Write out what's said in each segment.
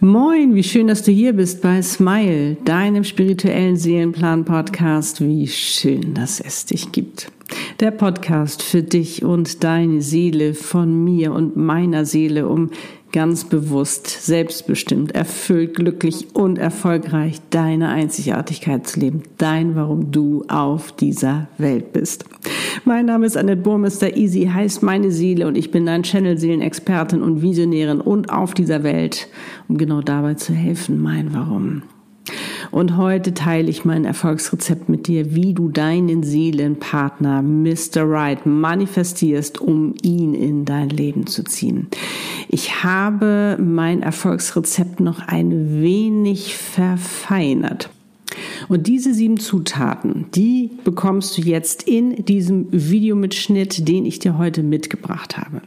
Moin, wie schön, dass du hier bist bei Smile, deinem spirituellen Seelenplan-Podcast. Wie schön, dass es dich gibt. Der Podcast für dich und deine Seele von mir und meiner Seele, um ganz bewusst, selbstbestimmt, erfüllt, glücklich und erfolgreich deine Einzigartigkeit zu leben. Dein, warum du auf dieser Welt bist. Mein Name ist Annette Burmester. Easy heißt meine Seele und ich bin dein Channel-Seelenexpertin und Visionärin und auf dieser Welt, um genau dabei zu helfen, mein Warum. Und heute teile ich mein Erfolgsrezept mit dir, wie du deinen Seelenpartner Mr. Right manifestierst, um ihn in dein Leben zu ziehen. Ich habe mein Erfolgsrezept noch ein wenig verfeinert. Und diese sieben Zutaten, die bekommst du jetzt in diesem Videomitschnitt, den ich dir heute mitgebracht habe.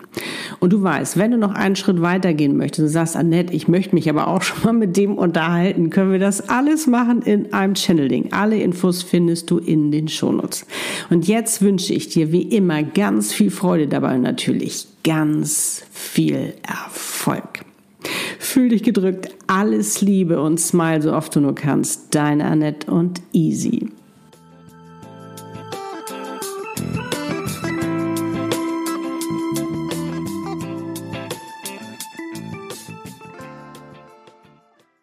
Und du weißt, wenn du noch einen Schritt weiter gehen möchtest und sagst, Annette, ich möchte mich aber auch schon mal mit dem unterhalten, können wir das alles machen in einem Channeling. Alle Infos findest du in den Shownotes. Und jetzt wünsche ich dir wie immer ganz viel Freude dabei und natürlich ganz viel Erfolg. Fühl dich gedrückt. Alles Liebe und smile so oft du nur kannst. Deine Annette und Easy.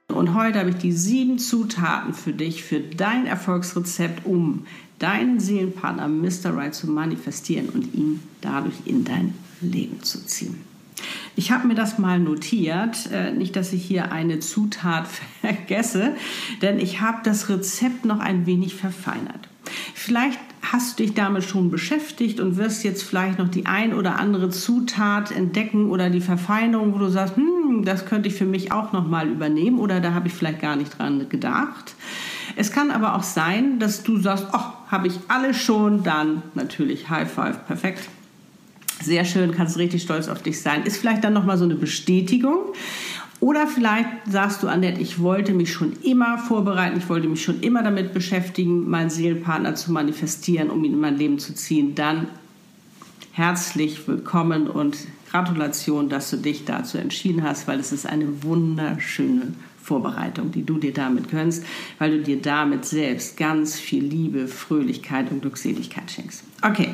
Und heute habe ich die sieben Zutaten für dich, für dein Erfolgsrezept, um deinen Seelenpartner Mr. Right zu manifestieren und ihn dadurch in dein Leben zu ziehen. Ich habe mir das mal notiert, äh, nicht, dass ich hier eine Zutat vergesse, denn ich habe das Rezept noch ein wenig verfeinert. Vielleicht hast du dich damit schon beschäftigt und wirst jetzt vielleicht noch die ein oder andere Zutat entdecken oder die Verfeinerung, wo du sagst, hm, das könnte ich für mich auch noch mal übernehmen oder da habe ich vielleicht gar nicht dran gedacht. Es kann aber auch sein, dass du sagst, ach, habe ich alles schon, dann natürlich High Five, perfekt sehr schön, kannst richtig stolz auf dich sein. Ist vielleicht dann nochmal so eine Bestätigung. Oder vielleicht sagst du, Annette, ich wollte mich schon immer vorbereiten, ich wollte mich schon immer damit beschäftigen, meinen Seelenpartner zu manifestieren, um ihn in mein Leben zu ziehen. Dann herzlich willkommen und Gratulation, dass du dich dazu entschieden hast, weil es ist eine wunderschöne Vorbereitung, die du dir damit gönnst, weil du dir damit selbst ganz viel Liebe, Fröhlichkeit und Glückseligkeit schenkst. Okay,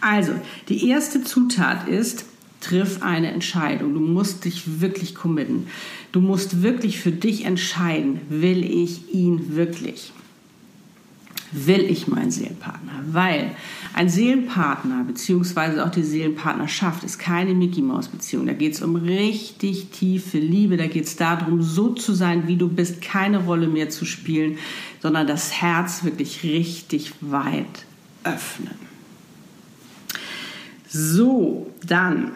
also die erste Zutat ist, triff eine Entscheidung. Du musst dich wirklich committen. Du musst wirklich für dich entscheiden, will ich ihn wirklich? Will ich meinen Seelenpartner? Weil ein Seelenpartner beziehungsweise auch die Seelenpartnerschaft ist keine Mickey Maus Beziehung. Da geht es um richtig tiefe Liebe. Da geht es darum, so zu sein, wie du bist, keine Rolle mehr zu spielen, sondern das Herz wirklich richtig weit öffnen. So, dann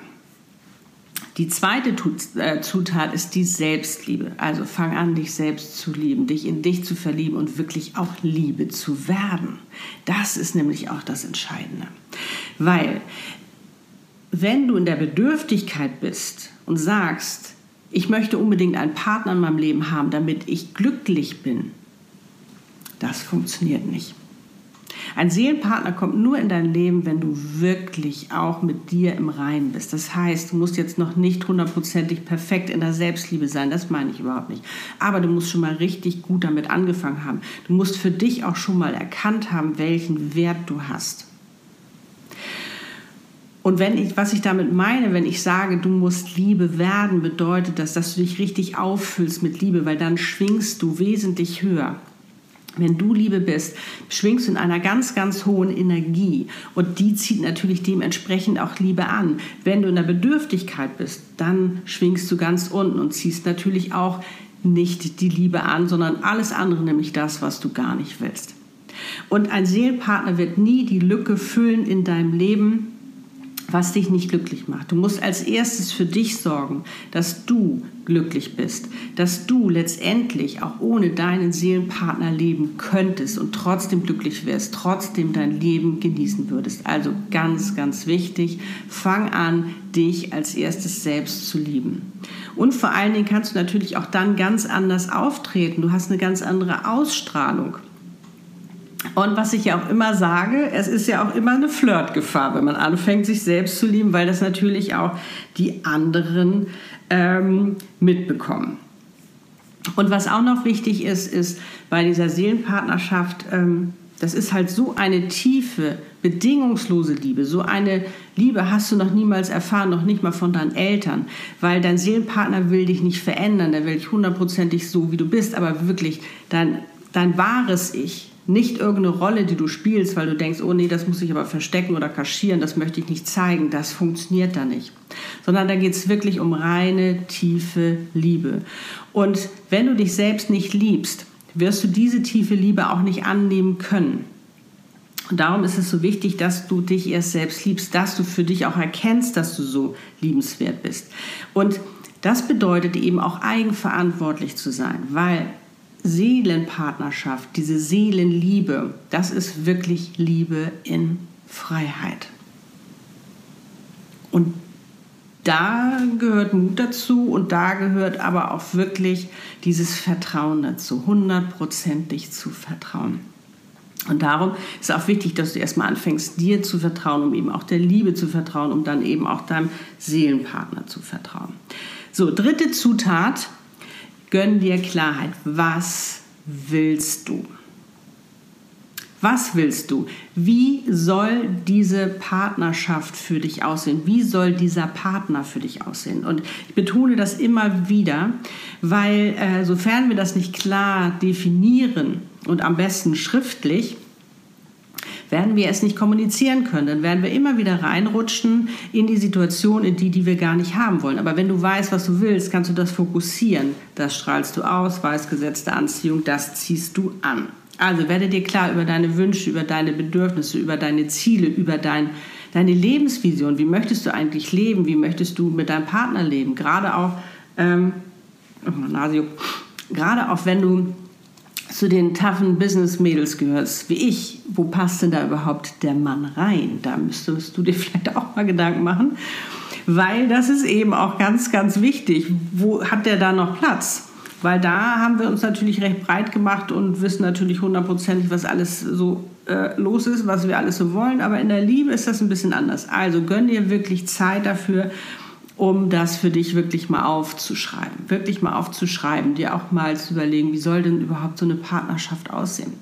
die zweite äh, Zutat ist die Selbstliebe. Also fang an, dich selbst zu lieben, dich in dich zu verlieben und wirklich auch Liebe zu werden. Das ist nämlich auch das Entscheidende. Weil wenn du in der Bedürftigkeit bist und sagst, ich möchte unbedingt einen Partner in meinem Leben haben, damit ich glücklich bin, das funktioniert nicht. Ein Seelenpartner kommt nur in dein Leben, wenn du wirklich auch mit dir im Reinen bist. Das heißt, du musst jetzt noch nicht hundertprozentig perfekt in der Selbstliebe sein, das meine ich überhaupt nicht. Aber du musst schon mal richtig gut damit angefangen haben. Du musst für dich auch schon mal erkannt haben, welchen Wert du hast. Und wenn ich, was ich damit meine, wenn ich sage, du musst Liebe werden, bedeutet das, dass du dich richtig auffüllst mit Liebe, weil dann schwingst du wesentlich höher. Wenn du Liebe bist, schwingst du in einer ganz, ganz hohen Energie und die zieht natürlich dementsprechend auch Liebe an. Wenn du in der Bedürftigkeit bist, dann schwingst du ganz unten und ziehst natürlich auch nicht die Liebe an, sondern alles andere, nämlich das, was du gar nicht willst. Und ein Seelenpartner wird nie die Lücke füllen in deinem Leben, was dich nicht glücklich macht. Du musst als erstes für dich sorgen, dass du glücklich bist, dass du letztendlich auch ohne deinen Seelenpartner leben könntest und trotzdem glücklich wärst, trotzdem dein Leben genießen würdest. Also ganz, ganz wichtig, fang an, dich als erstes selbst zu lieben. Und vor allen Dingen kannst du natürlich auch dann ganz anders auftreten. Du hast eine ganz andere Ausstrahlung. Und was ich ja auch immer sage, es ist ja auch immer eine Flirtgefahr, wenn man anfängt, sich selbst zu lieben, weil das natürlich auch die anderen ähm, mitbekommen. Und was auch noch wichtig ist, ist bei dieser Seelenpartnerschaft, ähm, das ist halt so eine tiefe, bedingungslose Liebe. So eine Liebe hast du noch niemals erfahren, noch nicht mal von deinen Eltern, weil dein Seelenpartner will dich nicht verändern, der will dich hundertprozentig so, wie du bist, aber wirklich dein, dein wahres Ich, nicht irgendeine Rolle, die du spielst, weil du denkst, oh nee, das muss ich aber verstecken oder kaschieren, das möchte ich nicht zeigen, das funktioniert da nicht. Sondern da geht es wirklich um reine, tiefe Liebe. Und wenn du dich selbst nicht liebst, wirst du diese tiefe Liebe auch nicht annehmen können. Und darum ist es so wichtig, dass du dich erst selbst liebst, dass du für dich auch erkennst, dass du so liebenswert bist. Und das bedeutet eben auch eigenverantwortlich zu sein, weil Seelenpartnerschaft, diese Seelenliebe, das ist wirklich Liebe in Freiheit. Und da gehört Mut dazu und da gehört aber auch wirklich dieses Vertrauen dazu, hundertprozentig zu vertrauen. Und darum ist auch wichtig, dass du erstmal anfängst, dir zu vertrauen, um eben auch der Liebe zu vertrauen, um dann eben auch deinem Seelenpartner zu vertrauen. So, dritte Zutat, gönn dir Klarheit. Was willst du? Was willst du? Wie soll diese Partnerschaft für dich aussehen? Wie soll dieser Partner für dich aussehen? Und ich betone das immer wieder, weil äh, sofern wir das nicht klar definieren und am besten schriftlich, werden wir es nicht kommunizieren können. Dann werden wir immer wieder reinrutschen in die Situation, in die, die wir gar nicht haben wollen. Aber wenn du weißt, was du willst, kannst du das fokussieren. Das strahlst du aus, weißt Gesetz der Anziehung, das ziehst du an. Also werde dir klar über deine Wünsche, über deine Bedürfnisse, über deine Ziele, über dein, deine Lebensvision. Wie möchtest du eigentlich leben? Wie möchtest du mit deinem Partner leben? Gerade auch, ähm, oh, Nasio, gerade auch wenn du zu den toughen Business-Mädels gehörst, wie ich, wo passt denn da überhaupt der Mann rein? Da müsstest du dir vielleicht auch mal Gedanken machen, weil das ist eben auch ganz, ganz wichtig. Wo hat der da noch Platz? Weil da haben wir uns natürlich recht breit gemacht und wissen natürlich hundertprozentig, was alles so äh, los ist, was wir alles so wollen. Aber in der Liebe ist das ein bisschen anders. Also gönn dir wirklich Zeit dafür, um das für dich wirklich mal aufzuschreiben. Wirklich mal aufzuschreiben, dir auch mal zu überlegen, wie soll denn überhaupt so eine Partnerschaft aussehen.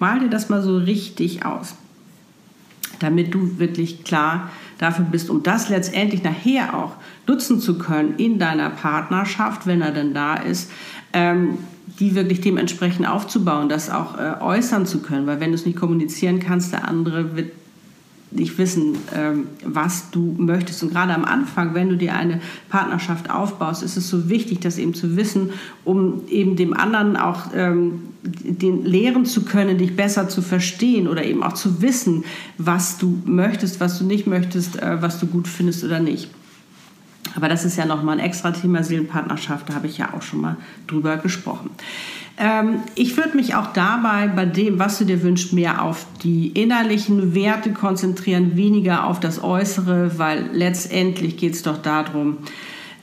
Mal dir das mal so richtig aus, damit du wirklich klar dafür bist, um das letztendlich nachher auch nutzen zu können in deiner Partnerschaft, wenn er denn da ist, ähm, die wirklich dementsprechend aufzubauen, das auch äh, äußern zu können. Weil wenn du es nicht kommunizieren kannst, der andere wird nicht wissen, ähm, was du möchtest. Und gerade am Anfang, wenn du dir eine Partnerschaft aufbaust, ist es so wichtig, das eben zu wissen, um eben dem anderen auch ähm, den lehren zu können, dich besser zu verstehen oder eben auch zu wissen, was du möchtest, was du nicht möchtest, äh, was du gut findest oder nicht. Aber das ist ja nochmal ein extra Thema Seelenpartnerschaft, da habe ich ja auch schon mal drüber gesprochen. Ähm, ich würde mich auch dabei bei dem, was du dir wünschst, mehr auf die innerlichen Werte konzentrieren, weniger auf das Äußere, weil letztendlich geht es doch darum,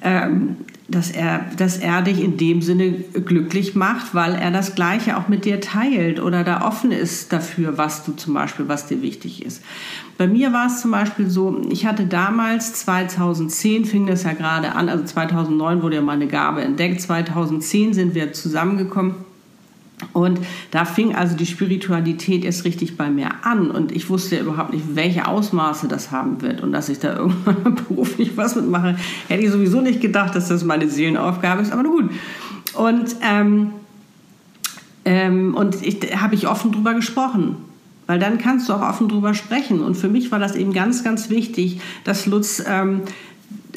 ähm, dass er, dass er dich in dem Sinne glücklich macht, weil er das Gleiche auch mit dir teilt oder da offen ist dafür, was du zum Beispiel, was dir wichtig ist. Bei mir war es zum Beispiel so, ich hatte damals 2010 fing das ja gerade an, also 2009 wurde ja meine Gabe entdeckt, 2010 sind wir zusammengekommen und da fing also die Spiritualität erst richtig bei mir an. Und ich wusste überhaupt nicht, welche Ausmaße das haben wird. Und dass ich da irgendwann beruflich was mitmache, hätte ich sowieso nicht gedacht, dass das meine Seelenaufgabe ist. Aber gut. Und, ähm, ähm, und ich, habe ich offen drüber gesprochen. Weil dann kannst du auch offen drüber sprechen. Und für mich war das eben ganz, ganz wichtig, dass Lutz ähm,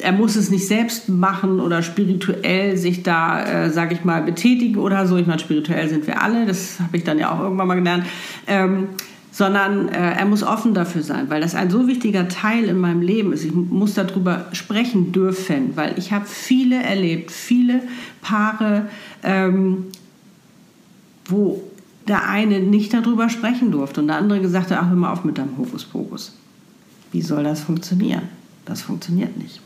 er muss es nicht selbst machen oder spirituell sich da, äh, sage ich mal, betätigen oder so. Ich meine, spirituell sind wir alle, das habe ich dann ja auch irgendwann mal gelernt. Ähm, sondern äh, er muss offen dafür sein, weil das ein so wichtiger Teil in meinem Leben ist. Ich muss darüber sprechen dürfen, weil ich habe viele erlebt, viele Paare, ähm, wo der eine nicht darüber sprechen durfte und der andere gesagt hat, ach, hör mal auf mit deinem Hokuspokus. Wie soll das funktionieren? Das funktioniert nicht.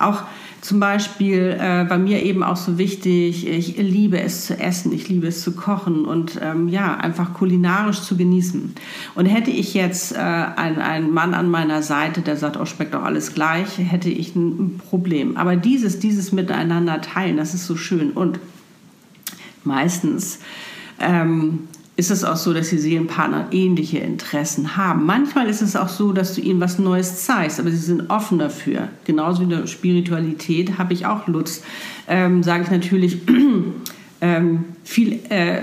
Auch zum Beispiel äh, bei mir eben auch so wichtig, ich liebe es zu essen, ich liebe es zu kochen und ähm, ja, einfach kulinarisch zu genießen. Und hätte ich jetzt äh, einen, Mann an meiner Seite, der sagt, oh, schmeckt doch alles gleich, hätte ich ein Problem. Aber dieses, dieses Miteinander teilen, das ist so schön. Und Meistens ähm, ist es auch so, dass die Seelenpartner ähnliche Interessen haben. Manchmal ist es auch so, dass du ihnen was Neues zeigst, aber sie sind offen dafür. Genauso wie in der Spiritualität habe ich auch Lutz, ähm, sage ich natürlich, ähm, viel, äh,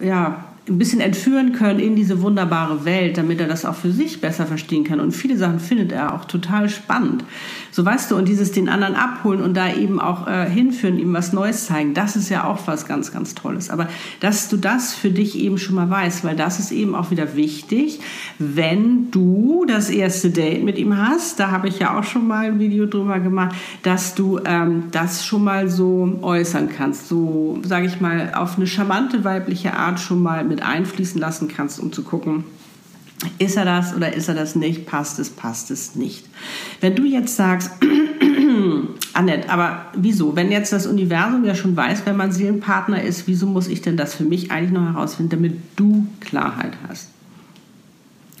ja, ein bisschen entführen können in diese wunderbare Welt, damit er das auch für sich besser verstehen kann. Und viele Sachen findet er auch total spannend. So weißt du, und dieses den anderen abholen und da eben auch äh, hinführen, ihm was Neues zeigen, das ist ja auch was ganz, ganz Tolles. Aber dass du das für dich eben schon mal weißt, weil das ist eben auch wieder wichtig, wenn du das erste Date mit ihm hast, da habe ich ja auch schon mal ein Video drüber gemacht, dass du ähm, das schon mal so äußern kannst, so sage ich mal auf eine charmante weibliche Art schon mal mit einfließen lassen kannst, um zu gucken, ist er das oder ist er das nicht? Passt es, passt es nicht? Wenn du jetzt sagst, Annette, aber wieso? Wenn jetzt das Universum ja schon weiß, wenn man Seelenpartner ist, wieso muss ich denn das für mich eigentlich noch herausfinden, damit du Klarheit hast?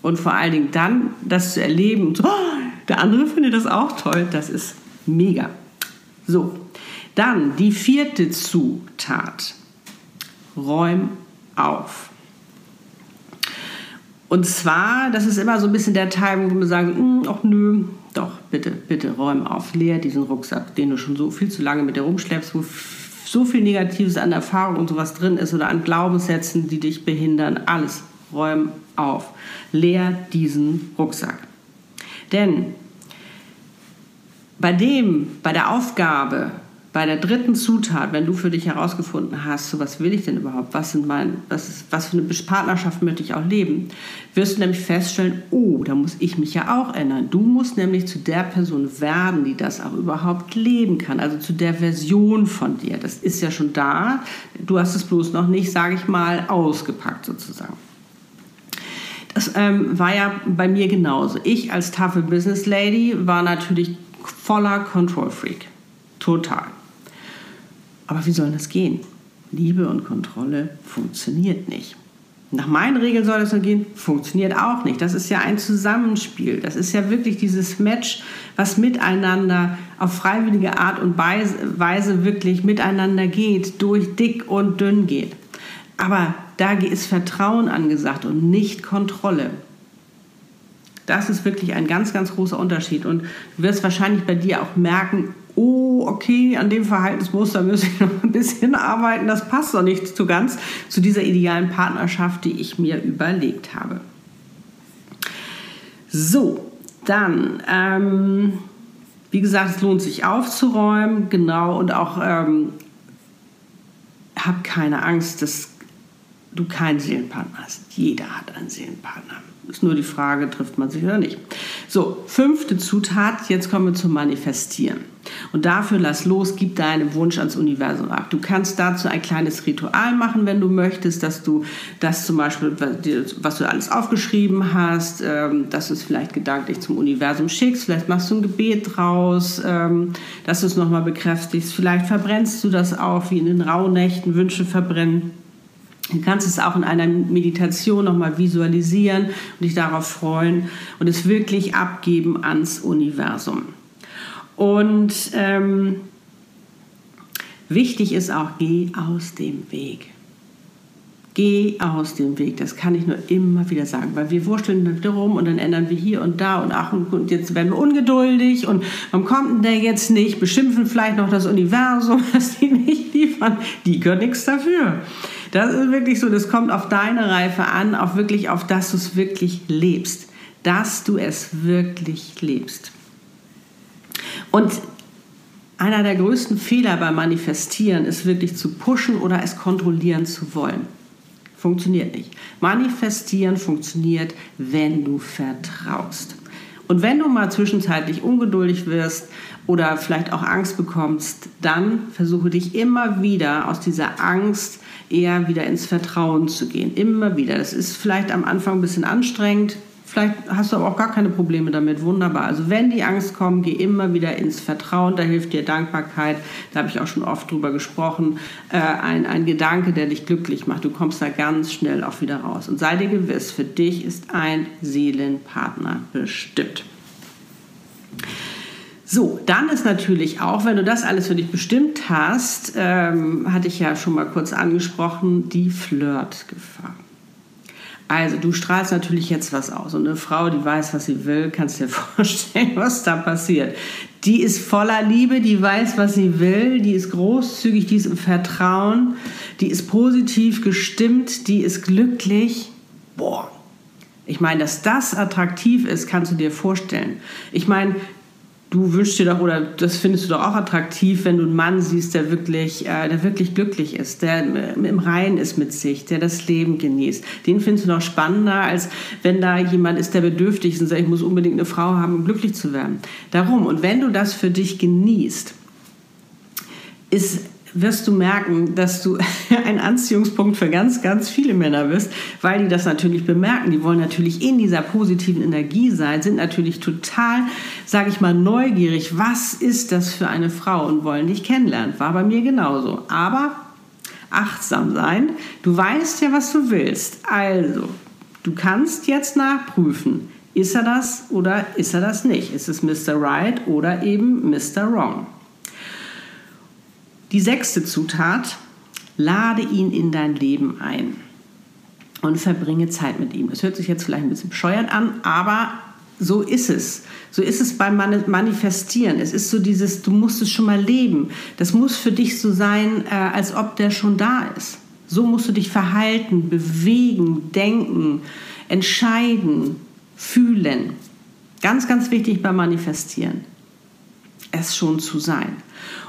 Und vor allen Dingen dann das zu erleben, so, oh, der andere findet das auch toll, das ist mega. So, dann die vierte Zutat. Räum auf. Und zwar, das ist immer so ein bisschen der Teil, wo wir sagen, hm, ach nö, doch, bitte, bitte räum auf, leer diesen Rucksack, den du schon so viel zu lange mit dir rumschleppst, wo so viel Negatives an Erfahrung und sowas drin ist oder an Glaubenssätzen, die dich behindern. Alles räum auf. Leer diesen Rucksack. Denn bei dem, bei der Aufgabe, bei der dritten Zutat, wenn du für dich herausgefunden hast, so was will ich denn überhaupt, was, sind mein, was, ist, was für eine Partnerschaft möchte ich auch leben, wirst du nämlich feststellen, oh, da muss ich mich ja auch ändern. Du musst nämlich zu der Person werden, die das auch überhaupt leben kann, also zu der Version von dir. Das ist ja schon da, du hast es bloß noch nicht, sage ich mal, ausgepackt sozusagen. Das ähm, war ja bei mir genauso. Ich als tafel Business Lady war natürlich voller Control Freak. Total. Aber wie soll das gehen? Liebe und Kontrolle funktioniert nicht. Nach meinen Regeln soll das nur gehen, funktioniert auch nicht. Das ist ja ein Zusammenspiel. Das ist ja wirklich dieses Match, was miteinander auf freiwillige Art und Weise wirklich miteinander geht, durch dick und dünn geht. Aber da ist Vertrauen angesagt und nicht Kontrolle. Das ist wirklich ein ganz, ganz großer Unterschied. Und du wirst wahrscheinlich bei dir auch merken, oh, okay, an dem Verhaltensmuster muss ich noch ein bisschen arbeiten, das passt doch nicht so ganz zu dieser idealen Partnerschaft, die ich mir überlegt habe. So, dann, ähm, wie gesagt, es lohnt sich aufzuräumen, genau, und auch ähm, hab keine Angst, dass du keinen Seelenpartner hast. Jeder hat einen Seelenpartner. Ist nur die Frage, trifft man sich oder nicht. So, fünfte Zutat, jetzt kommen wir zum Manifestieren. Und dafür lass los, gib deinen Wunsch ans Universum ab. Du kannst dazu ein kleines Ritual machen, wenn du möchtest, dass du das zum Beispiel, was du alles aufgeschrieben hast, ähm, dass du es vielleicht gedanklich zum Universum schickst. Vielleicht machst du ein Gebet draus, ähm, dass du es nochmal bekräftigst. Vielleicht verbrennst du das auch, wie in den Rauhnächten Wünsche verbrennen. Du kannst es auch in einer Meditation nochmal visualisieren und dich darauf freuen und es wirklich abgeben ans Universum. Und ähm, wichtig ist auch, geh aus dem Weg. Geh aus dem Weg. Das kann ich nur immer wieder sagen, weil wir wursteln rum und dann ändern wir hier und da und ach und jetzt werden wir ungeduldig und warum kommt denn der jetzt nicht? Beschimpfen vielleicht noch das Universum, dass die nicht liefern. Die können nichts dafür. Das ist wirklich so, das kommt auf deine Reife an, auf wirklich auf, dass du es wirklich lebst. Dass du es wirklich lebst. Und einer der größten Fehler beim Manifestieren ist wirklich zu pushen oder es kontrollieren zu wollen. Funktioniert nicht. Manifestieren funktioniert, wenn du vertraust. Und wenn du mal zwischenzeitlich ungeduldig wirst oder vielleicht auch Angst bekommst, dann versuche dich immer wieder aus dieser Angst eher wieder ins Vertrauen zu gehen. Immer wieder. Das ist vielleicht am Anfang ein bisschen anstrengend. Vielleicht hast du aber auch gar keine Probleme damit. Wunderbar. Also wenn die Angst kommt, geh immer wieder ins Vertrauen. Da hilft dir Dankbarkeit. Da habe ich auch schon oft drüber gesprochen. Äh, ein, ein Gedanke, der dich glücklich macht. Du kommst da ganz schnell auch wieder raus. Und sei dir gewiss, für dich ist ein Seelenpartner bestimmt. So, dann ist natürlich auch, wenn du das alles für dich bestimmt hast, ähm, hatte ich ja schon mal kurz angesprochen, die Flirtgefahr. Also du strahlst natürlich jetzt was aus und eine Frau, die weiß, was sie will, kannst dir vorstellen, was da passiert. Die ist voller Liebe, die weiß, was sie will, die ist großzügig, die ist im Vertrauen, die ist positiv gestimmt, die ist glücklich. Boah, ich meine, dass das attraktiv ist, kannst du dir vorstellen. Ich meine, du wünschst dir doch oder das findest du doch auch attraktiv, wenn du einen Mann siehst, der wirklich, äh, der wirklich glücklich ist, der im Reinen ist mit sich, der das Leben genießt. Den findest du noch spannender, als wenn da jemand ist, der bedürftig ist und sagt, ich muss unbedingt eine Frau haben, um glücklich zu werden. Darum, und wenn du das für dich genießt, ist wirst du merken, dass du ein Anziehungspunkt für ganz, ganz viele Männer bist, weil die das natürlich bemerken. Die wollen natürlich in dieser positiven Energie sein, sind natürlich total, sage ich mal, neugierig. Was ist das für eine Frau und wollen dich kennenlernen? War bei mir genauso. Aber achtsam sein. Du weißt ja, was du willst. Also, du kannst jetzt nachprüfen. Ist er das oder ist er das nicht? Ist es Mr. Right oder eben Mr. Wrong? Die sechste Zutat, lade ihn in dein Leben ein und verbringe Zeit mit ihm. Das hört sich jetzt vielleicht ein bisschen bescheuert an, aber so ist es. So ist es beim Manifestieren. Es ist so dieses, du musst es schon mal leben. Das muss für dich so sein, äh, als ob der schon da ist. So musst du dich verhalten, bewegen, denken, entscheiden, fühlen. Ganz, ganz wichtig beim Manifestieren. Es schon zu sein.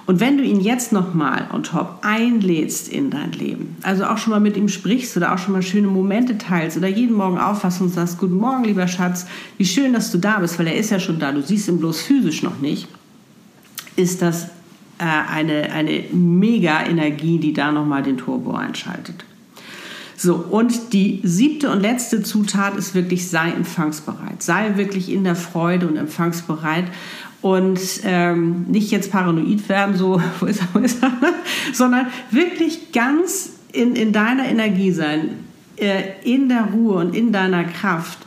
Und wenn du ihn jetzt nochmal on top einlädst in dein Leben, also auch schon mal mit ihm sprichst oder auch schon mal schöne Momente teilst oder jeden Morgen aufwachst und sagst, guten Morgen, lieber Schatz, wie schön, dass du da bist, weil er ist ja schon da, du siehst ihn bloß physisch noch nicht, ist das äh, eine, eine mega Energie, die da nochmal den Turbo einschaltet. So, und die siebte und letzte Zutat ist wirklich, sei empfangsbereit. Sei wirklich in der Freude und empfangsbereit und ähm, nicht jetzt paranoid werden, so, wo ist er, wo ist er, sondern wirklich ganz in, in deiner Energie sein, äh, in der Ruhe und in deiner Kraft.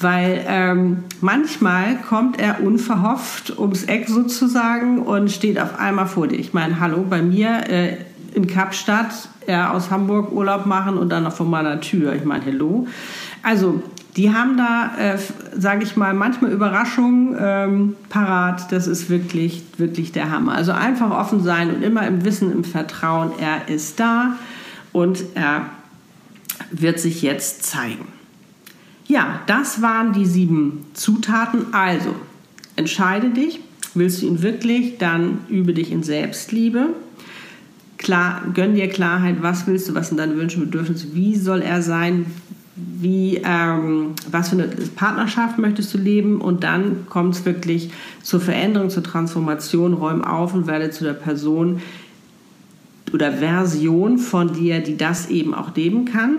Weil ähm, manchmal kommt er unverhofft ums Eck sozusagen und steht auf einmal vor dir. Ich meine, hallo, bei mir äh, in Kapstadt, er aus Hamburg Urlaub machen und dann noch vor meiner Tür. Ich meine, hallo. Also die haben da, äh, sage ich mal, manchmal Überraschungen ähm, parat. Das ist wirklich, wirklich der Hammer. Also einfach offen sein und immer im Wissen, im Vertrauen, er ist da und er wird sich jetzt zeigen. Ja, das waren die sieben Zutaten. Also, entscheide dich. Willst du ihn wirklich, dann übe dich in Selbstliebe. Klar, gönn dir Klarheit, was willst du, was sind deine Wünsche Bedürfnisse, wie soll er sein, wie, ähm, was für eine Partnerschaft möchtest du leben und dann kommt es wirklich zur Veränderung, zur Transformation, räum auf und werde zu der Person oder Version von dir, die das eben auch leben kann.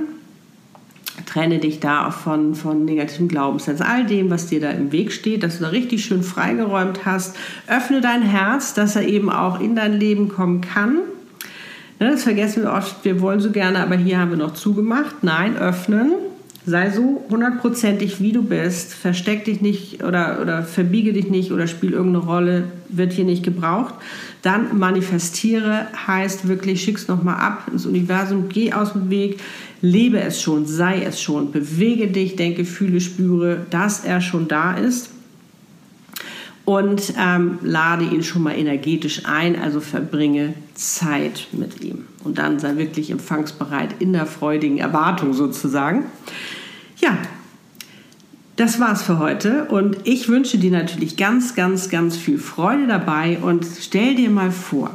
Trenne dich da von, von negativen Glaubenssätzen, all dem, was dir da im Weg steht, dass du da richtig schön freigeräumt hast. Öffne dein Herz, dass er eben auch in dein Leben kommen kann das vergessen wir oft, wir wollen so gerne, aber hier haben wir noch zugemacht. Nein, öffnen. Sei so hundertprozentig, wie du bist. Versteck dich nicht oder, oder verbiege dich nicht oder spiel irgendeine Rolle, wird hier nicht gebraucht. Dann manifestiere heißt wirklich, schick's nochmal ab ins Universum, geh aus dem Weg, lebe es schon, sei es schon, bewege dich, denke, fühle, spüre, dass er schon da ist und ähm, lade ihn schon mal energetisch ein, also verbringe Zeit mit ihm. Und dann sei wirklich empfangsbereit in der freudigen Erwartung sozusagen. Ja, das war's für heute und ich wünsche dir natürlich ganz, ganz, ganz viel Freude dabei und stell dir mal vor,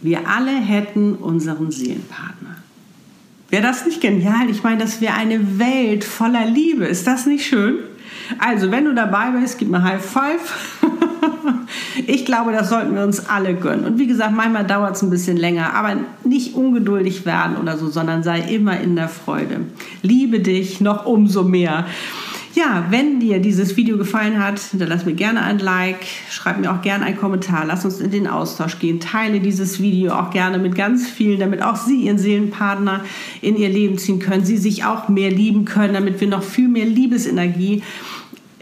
wir alle hätten unseren Seelenpartner. Wäre das nicht genial? Ich meine, das wäre eine Welt voller Liebe. Ist das nicht schön? Also, wenn du dabei bist, gib mir High Five. ich glaube, das sollten wir uns alle gönnen. Und wie gesagt, manchmal dauert es ein bisschen länger, aber nicht ungeduldig werden oder so, sondern sei immer in der Freude. Liebe dich noch umso mehr. Ja, wenn dir dieses Video gefallen hat, hinterlass mir gerne ein Like, schreib mir auch gerne einen Kommentar, lass uns in den Austausch gehen, teile dieses Video auch gerne mit ganz vielen, damit auch sie ihren Seelenpartner in ihr Leben ziehen können, sie sich auch mehr lieben können, damit wir noch viel mehr Liebesenergie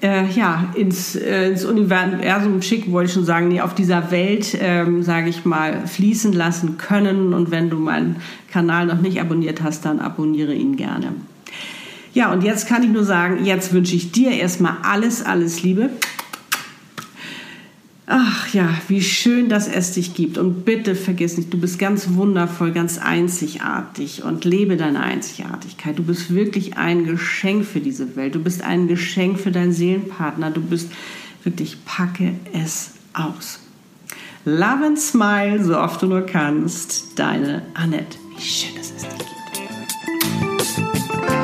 äh, ja, ins, äh, ins Universum schicken, wollte ich schon sagen, nee, auf dieser Welt, ähm, sage ich mal, fließen lassen können. Und wenn du meinen Kanal noch nicht abonniert hast, dann abonniere ihn gerne. Ja, und jetzt kann ich nur sagen, jetzt wünsche ich dir erstmal alles, alles Liebe. Ach ja, wie schön, dass es dich gibt. Und bitte vergiss nicht, du bist ganz wundervoll, ganz einzigartig und lebe deine Einzigartigkeit. Du bist wirklich ein Geschenk für diese Welt. Du bist ein Geschenk für deinen Seelenpartner. Du bist wirklich, packe es aus. Love and smile, so oft du nur kannst. Deine Annette. Wie schön, dass es dich gibt.